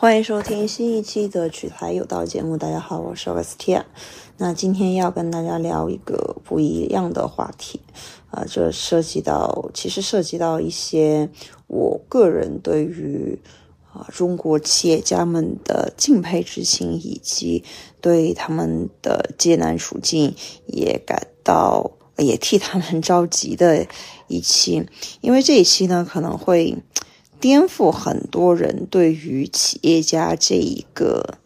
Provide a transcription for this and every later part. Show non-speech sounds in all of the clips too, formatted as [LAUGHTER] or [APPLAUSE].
欢迎收听新一期的取材有道节目。大家好，我是 Vestia。那今天要跟大家聊一个不一样的话题，啊，这涉及到，其实涉及到一些我个人对于啊中国企业家们的敬佩之情，以及对他们的艰难处境也感到，也替他们着急的一期。因为这一期呢，可能会。颠覆很多人对于企业家这一个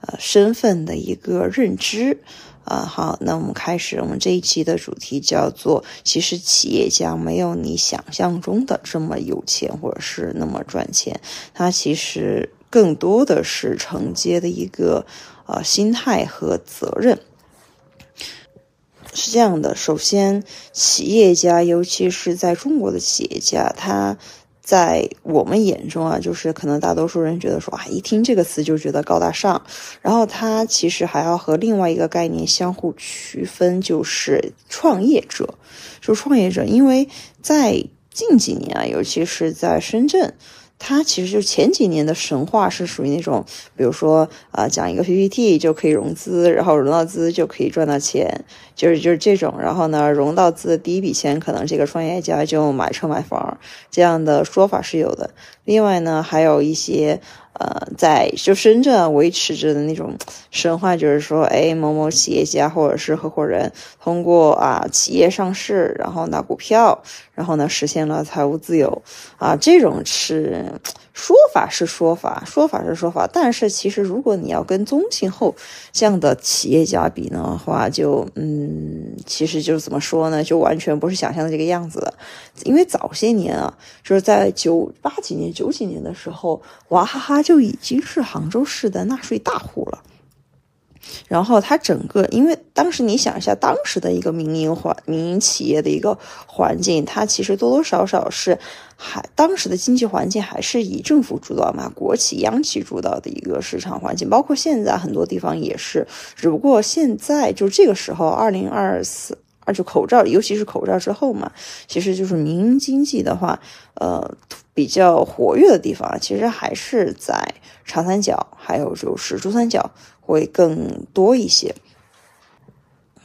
呃身份的一个认知啊。好，那我们开始，我们这一期的主题叫做“其实企业家没有你想象中的这么有钱，或者是那么赚钱，他其实更多的是承接的一个呃心态和责任。”是这样的，首先，企业家，尤其是在中国的企业家，他。在我们眼中啊，就是可能大多数人觉得说啊，一听这个词就觉得高大上，然后它其实还要和另外一个概念相互区分，就是创业者，就创业者，因为在近几年啊，尤其是在深圳。它其实就前几年的神话是属于那种，比如说啊，讲一个 PPT 就可以融资，然后融到资就可以赚到钱，就是就是这种。然后呢，融到资的第一笔钱，可能这个创业家就买车买房，这样的说法是有的。另外呢，还有一些。呃，在就深圳维持着的那种神话，就是说，哎，某某企业家或者是合伙人通过啊企业上市，然后拿股票，然后呢实现了财务自由啊，这种是。说法是说法，说法是说法，但是其实如果你要跟宗庆后这样的企业家比的话，就嗯，其实就是怎么说呢，就完全不是想象的这个样子了。因为早些年啊，就是在九八几年、九几年的时候，娃哈哈就已经是杭州市的纳税大户了。然后它整个，因为当时你想一下，当时的一个民营环、民营企业的一个环境，它其实多多少少是还当时的经济环境还是以政府主导嘛，国企、央企主导的一个市场环境，包括现在很多地方也是，只不过现在就这个时候，二零二四，就口罩，尤其是口罩之后嘛，其实就是民营经济的话，呃，比较活跃的地方，其实还是在长三角，还有就是珠三角。会更多一些，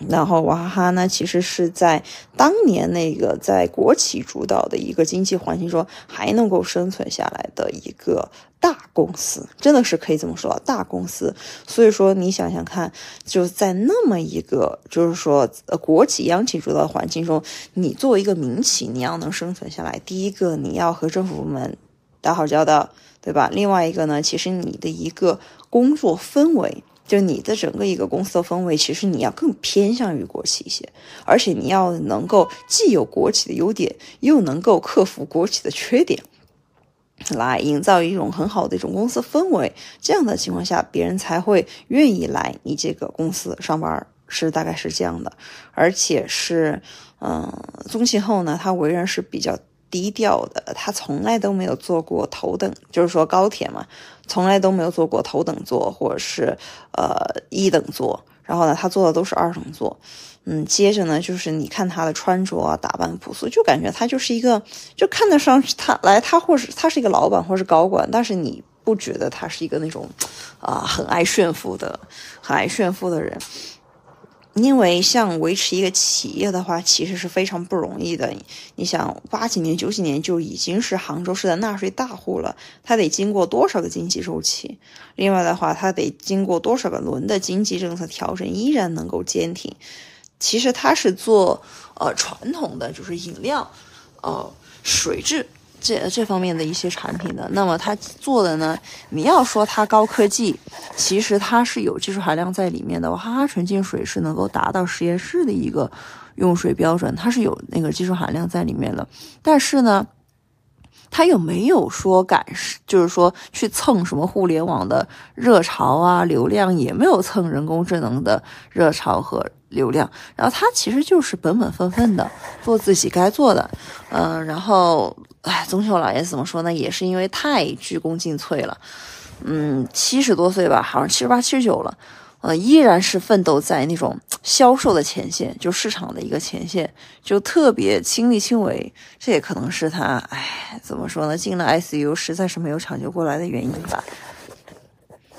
然后娃哈哈呢，其实是在当年那个在国企主导的一个经济环境中还能够生存下来的一个大公司，真的是可以这么说，大公司。所以说，你想想看，就在那么一个就是说呃国企央企主导的环境中，你作为一个民企，你要能生存下来，第一个你要和政府部门打好交道，对吧？另外一个呢，其实你的一个工作氛围。就你的整个一个公司的氛围，其实你要更偏向于国企一些，而且你要能够既有国企的优点，又能够克服国企的缺点，来营造一种很好的一种公司氛围。这样的情况下，别人才会愿意来你这个公司上班，是大概是这样的。而且是，嗯，宗庆后呢，他为人是比较。低调的，他从来都没有坐过头等，就是说高铁嘛，从来都没有坐过头等座或者是呃一等座。然后呢，他坐的都是二等座。嗯，接着呢，就是你看他的穿着啊，打扮朴素，就感觉他就是一个，就看得上他来，他或是他是一个老板或是高管，但是你不觉得他是一个那种啊很爱炫富的、很爱炫富的人。因为像维持一个企业的话，其实是非常不容易的。你想，八几年、九几年就已经是杭州市的纳税大户了，他得经过多少个经济周期？另外的话，他得经过多少个轮的经济政策调整，依然能够坚挺。其实他是做呃传统的，就是饮料，呃水质。这这方面的一些产品的，那么它做的呢？你要说它高科技，其实它是有技术含量在里面的。娃哈哈纯净水是能够达到实验室的一个用水标准，它是有那个技术含量在里面的。但是呢，它又没有说赶，就是说去蹭什么互联网的热潮啊，流量也没有蹭人工智能的热潮和流量。然后它其实就是本本分分的做自己该做的，嗯，然后。哎，宗秀老爷子怎么说呢？也是因为太鞠躬尽瘁了，嗯，七十多岁吧，好像七十八、七十九了，呃，依然是奋斗在那种销售的前线，就市场的一个前线，就特别亲力亲为。这也可能是他，哎，怎么说呢？进了 ICU 实在是没有抢救过来的原因吧。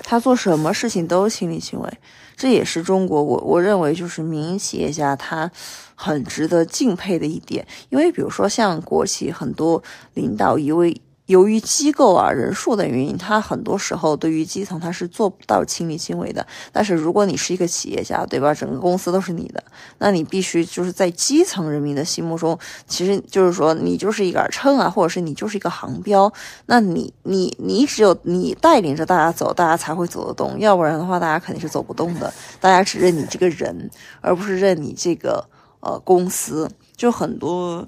他做什么事情都亲力亲为，这也是中国我我认为就是民营企业家他很值得敬佩的一点。因为比如说像国企很多领导一位。由于机构啊人数的原因，他很多时候对于基层他是做不到亲力亲为的。但是如果你是一个企业家，对吧？整个公司都是你的，那你必须就是在基层人民的心目中，其实就是说你就是一杆秤啊，或者是你就是一个航标。那你你你只有你带领着大家走，大家才会走得动。要不然的话，大家肯定是走不动的。大家只认你这个人，而不是认你这个呃公司。就很多。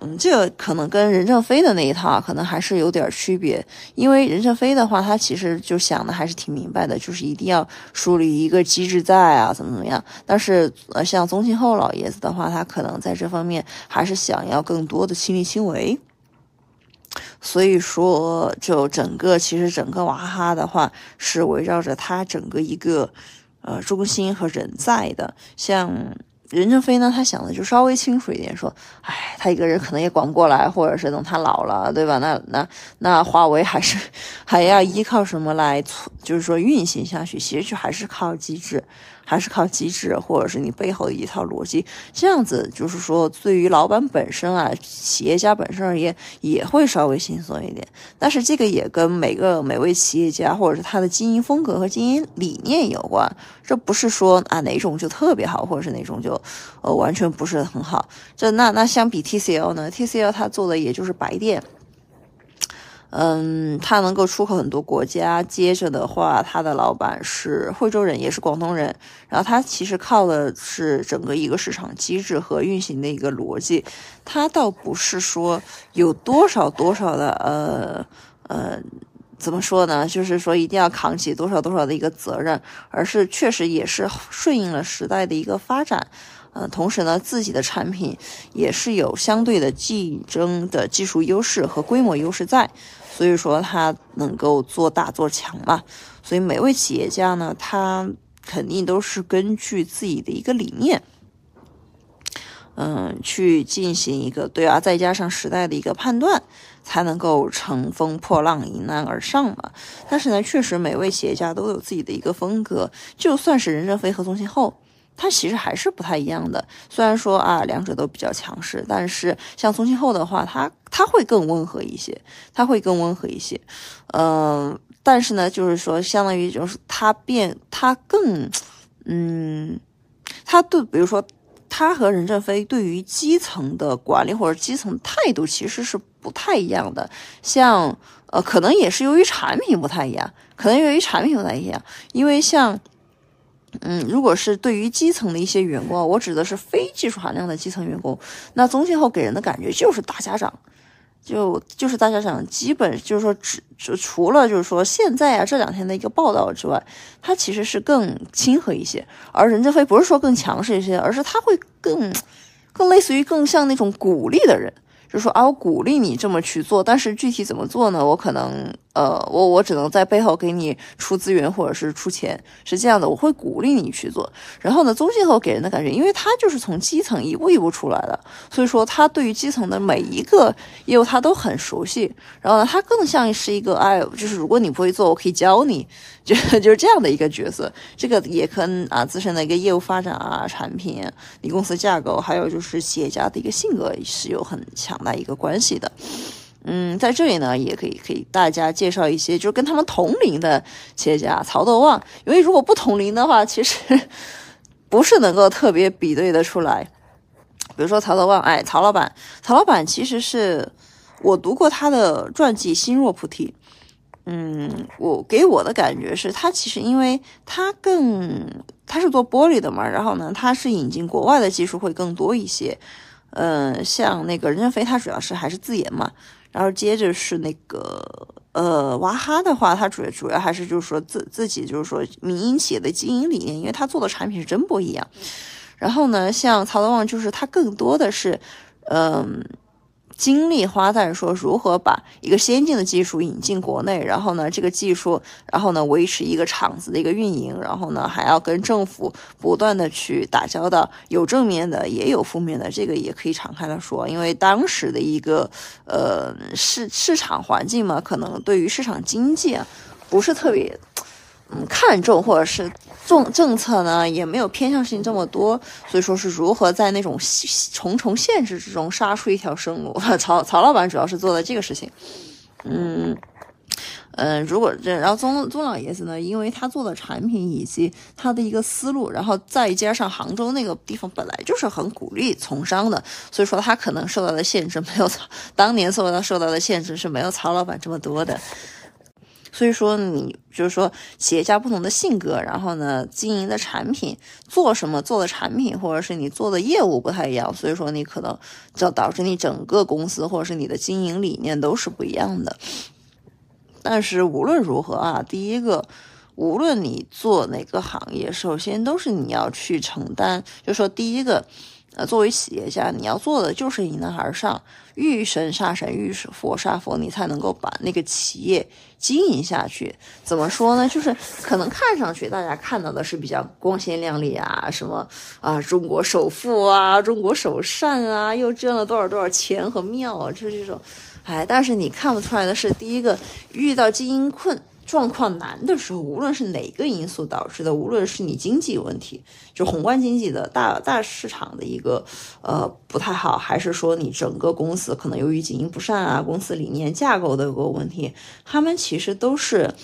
嗯，这个可能跟任正非的那一套可能还是有点区别，因为任正非的话，他其实就想的还是挺明白的，就是一定要树立一个机制在啊，怎么怎么样。但是呃，像宗庆后老爷子的话，他可能在这方面还是想要更多的亲力亲为。所以说，就整个其实整个娃哈哈的话，是围绕着他整个一个呃中心和人在的，像。任正非呢，他想的就稍微清楚一点，说，哎，他一个人可能也管不过来，或者是等他老了，对吧？那那那华为还是 [LAUGHS] 还要依靠什么来，就是说运行下去？其实就还是靠机制。还是靠机制，或者是你背后的一套逻辑，这样子就是说，对于老板本身啊，企业家本身而言，也会稍微轻松一点。但是这个也跟每个每位企业家或者是他的经营风格和经营理念有关。这不是说啊哪种就特别好，或者是哪种就呃完全不是很好。这那那相比 TCL 呢？TCL 他做的也就是白电。嗯，他能够出口很多国家。接着的话，他的老板是惠州人，也是广东人。然后他其实靠的是整个一个市场机制和运行的一个逻辑。他倒不是说有多少多少的呃呃，怎么说呢？就是说一定要扛起多少多少的一个责任，而是确实也是顺应了时代的一个发展。呃，同时呢，自己的产品也是有相对的竞争的技术优势和规模优势在。所以说他能够做大做强嘛，所以每位企业家呢，他肯定都是根据自己的一个理念，嗯，去进行一个对啊，再加上时代的一个判断，才能够乘风破浪，迎难而上嘛。但是呢，确实每位企业家都有自己的一个风格，就算是任正非和宗庆后。它其实还是不太一样的，虽然说啊，两者都比较强势，但是像宗庆后的话，它它会更温和一些，它会更温和一些，嗯，但是呢，就是说，相当于就是它变，它更，嗯，它对，比如说，他和任正非对于基层的管理或者基层态度其实是不太一样的，像呃，可能也是由于产品不太一样，可能由于产品不太一样，因为像。嗯，如果是对于基层的一些员工，我指的是非技术含量的基层员工，那宗庆后给人的感觉就是大家长，就就是大家长，基本就是说只就除了就是说现在啊这两天的一个报道之外，他其实是更亲和一些，而任正非不是说更强势一些，而是他会更更类似于更像那种鼓励的人。就说啊，我鼓励你这么去做，但是具体怎么做呢？我可能，呃，我我只能在背后给你出资源或者是出钱，是这样的。我会鼓励你去做。然后呢，宗庆后给人的感觉，因为他就是从基层一步一步出来的，所以说他对于基层的每一个业务他都很熟悉。然后呢，他更像是一个，哎，就是如果你不会做，我可以教你。就就是这样的一个角色，这个也跟啊自身的一个业务发展啊、产品、你公司架构，还有就是企业家的一个性格是有很强大一个关系的。嗯，在这里呢，也可以给大家介绍一些，就是跟他们同龄的企业家，曹德旺。因为如果不同龄的话，其实 [LAUGHS] 不是能够特别比对的出来。比如说曹德旺，哎，曹老板，曹老板其实是我读过他的传记《心若菩提》。嗯，我给我的感觉是，他其实因为他更他是做玻璃的嘛，然后呢，他是引进国外的技术会更多一些。嗯，像那个任正非，他主要是还是自研嘛，然后接着是那个呃娃哈的话，他主主要还是就是说自自己就是说民营企业的经营理念，因为他做的产品是真不一样。然后呢，像曹德旺，就是他更多的是嗯。精力花在说如何把一个先进的技术引进国内，然后呢，这个技术，然后呢，维持一个厂子的一个运营，然后呢，还要跟政府不断的去打交道，有正面的，也有负面的，这个也可以敞开的说，因为当时的一个呃市市场环境嘛，可能对于市场经济啊，不是特别。嗯看重或者是政政策呢，也没有偏向性这么多，所以说是如何在那种重重限制之中杀出一条生路。曹曹老板主要是做的这个事情，嗯。嗯，如果这，然后宗宗老爷子呢，因为他做的产品以及他的一个思路，然后再加上杭州那个地方本来就是很鼓励从商的，所以说他可能受到的限制没有曹当年受到受到的限制是没有曹老板这么多的。所以说你就是说企业家不同的性格，然后呢经营的产品做什么做的产品，或者是你做的业务不太一样，所以说你可能就导致你整个公司或者是你的经营理念都是不一样的。但是无论如何啊，第一个，无论你做哪个行业，首先都是你要去承担。就说第一个，呃，作为企业家，你要做的就是迎难而上，遇神杀神，遇佛杀佛，你才能够把那个企业经营下去。怎么说呢？就是可能看上去大家看到的是比较光鲜亮丽啊，什么啊，中国首富啊，中国首善啊，又挣了多少多少钱和庙啊，就是这种。哎，但是你看不出来的是，第一个遇到经营困状况难的时候，无论是哪个因素导致的，无论是你经济问题，就宏观经济的大大市场的一个呃不太好，还是说你整个公司可能由于经营不善啊，公司理念架构的一个问题，他们其实都是。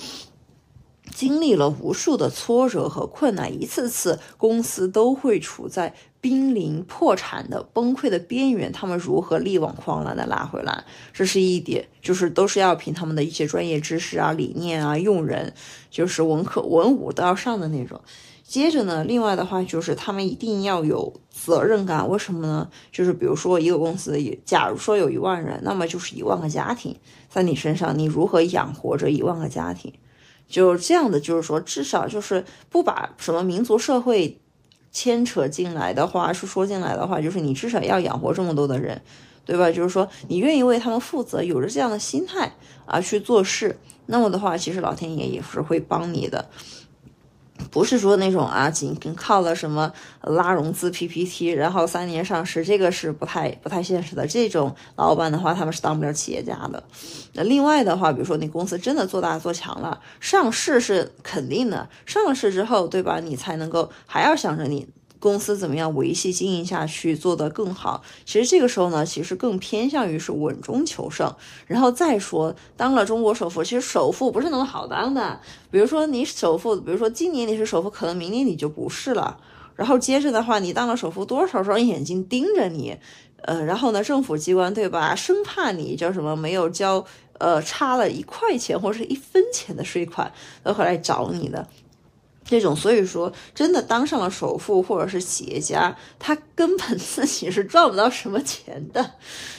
经历了无数的挫折和困难，一次次公司都会处在濒临破产的崩溃的边缘。他们如何力挽狂澜的拉回来？这是一点，就是都是要凭他们的一些专业知识啊、理念啊、用人，就是文科文武都要上的那种。接着呢，另外的话就是他们一定要有责任感。为什么呢？就是比如说一个公司，假如说有一万人，那么就是一万个家庭在你身上，你如何养活着一万个家庭？就这样的，就是说，至少就是不把什么民族社会牵扯进来的话，是说进来的话，就是你至少要养活这么多的人，对吧？就是说，你愿意为他们负责，有着这样的心态啊去做事，那么的话，其实老天爷也是会帮你的。不是说那种啊，仅仅靠了什么拉融资 PPT，然后三年上市，这个是不太不太现实的。这种老板的话，他们是当不了企业家的。那另外的话，比如说你公司真的做大做强了，上市是肯定的，上了市之后，对吧？你才能够还要想着你。公司怎么样维系经营下去，做得更好？其实这个时候呢，其实更偏向于是稳中求胜。然后再说，当了中国首富，其实首富不是那么好当的。比如说你首富，比如说今年你是首富，可能明年你就不是了。然后接着的话，你当了首富，多少双眼睛盯着你，呃，然后呢，政府机关对吧，生怕你叫什么没有交，呃，差了一块钱或者是一分钱的税款，都会来找你的。这种，所以说，真的当上了首富或者是企业家，他根本 [LAUGHS] 自己是赚不到什么钱的，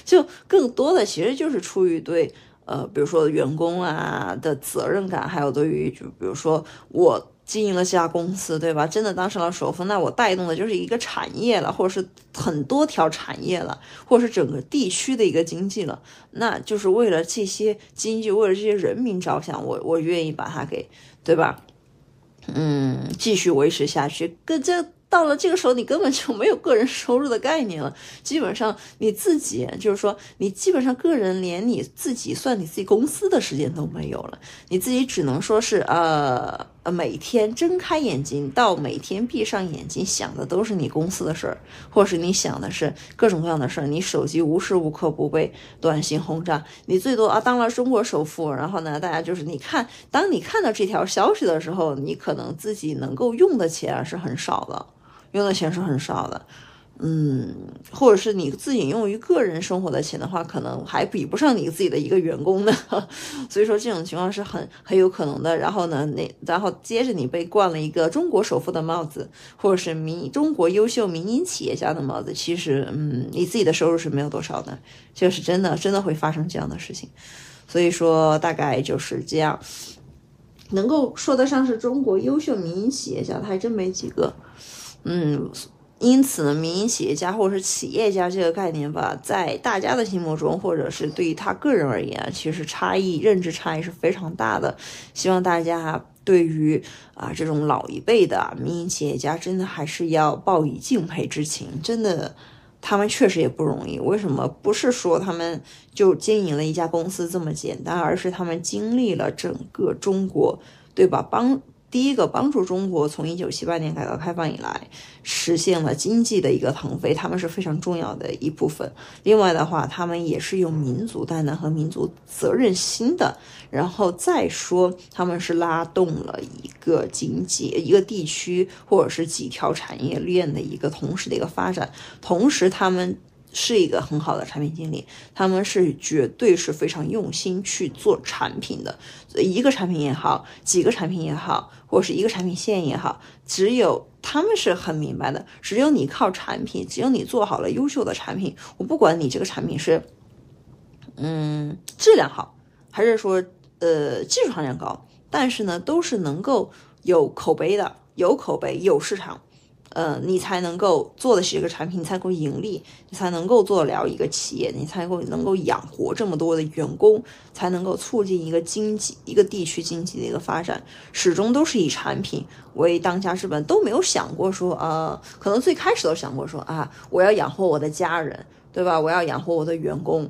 就更多的其实就是出于对，呃，比如说员工啊的责任感，还有对于就比如说我经营了这家公司，对吧？真的当上了首富，那我带动的就是一个产业了，或者是很多条产业了，或者是整个地区的一个经济了，那就是为了这些经济，为了这些人民着想，我我愿意把它给，对吧？嗯，继续维持下去，跟这到了这个时候，你根本就没有个人收入的概念了。基本上你自己就是说，你基本上个人连你自己算你自己公司的时间都没有了，你自己只能说是呃。呃，每天睁开眼睛到每天闭上眼睛，想的都是你公司的事儿，或是你想的是各种各样的事儿。你手机无时无刻不被短信轰炸，你最多啊当了中国首富，然后呢，大家就是你看，当你看到这条消息的时候，你可能自己能够用的钱是很少的，用的钱是很少的。嗯，或者是你自己用于个人生活的钱的话，可能还比不上你自己的一个员工呢。[LAUGHS] 所以说这种情况是很很有可能的。然后呢，那然后接着你被冠了一个中国首富的帽子，或者是民中国优秀民营企业家的帽子，其实嗯，你自己的收入是没有多少的，就是真的真的会发生这样的事情。所以说大概就是这样，能够说得上是中国优秀民营企业家的还真没几个。嗯。因此呢，民营企业家或者是企业家这个概念吧，在大家的心目中，或者是对于他个人而言，其实差异认知差异是非常大的。希望大家对于啊这种老一辈的民营企业家，真的还是要报以敬佩之情。真的，他们确实也不容易。为什么？不是说他们就经营了一家公司这么简单，而是他们经历了整个中国，对吧？帮。第一个帮助中国从一九七八年改革开放以来实现了经济的一个腾飞，他们是非常重要的一部分。另外的话，他们也是有民族担当和民族责任心的。然后再说，他们是拉动了一个经济、一个地区或者是几条产业链的一个同时的一个发展，同时他们。是一个很好的产品经理，他们是绝对是非常用心去做产品的，一个产品也好，几个产品也好，或者是一个产品线也好，只有他们是很明白的，只有你靠产品，只有你做好了优秀的产品，我不管你这个产品是，嗯，质量好，还是说呃技术含量高，但是呢，都是能够有口碑的，有口碑，有市场。呃，你才能够做的是一个产品，你才能够盈利，你才能够做了一个企业，你才能够能够养活这么多的员工，才能够促进一个经济、一个地区经济的一个发展。始终都是以产品为当家之本，都没有想过说，呃，可能最开始都想过说啊，我要养活我的家人，对吧？我要养活我的员工。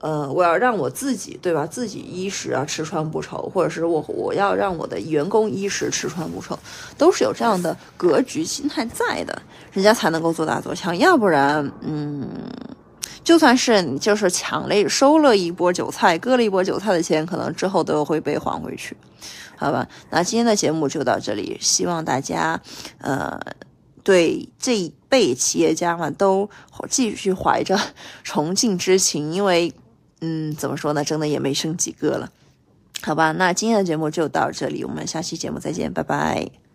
呃，我要让我自己，对吧？自己衣食啊吃穿不愁，或者是我我要让我的员工衣食吃穿不愁，都是有这样的格局心态在的，人家才能够做大做强。要不然，嗯，就算是你就是抢了收了一波韭菜，割了一波韭菜的钱，可能之后都会被还回去，好吧？那今天的节目就到这里，希望大家，呃，对这一辈企业家们都继续怀着崇敬之情，因为。嗯，怎么说呢？真的也没剩几个了，好吧。那今天的节目就到这里，我们下期节目再见，拜拜。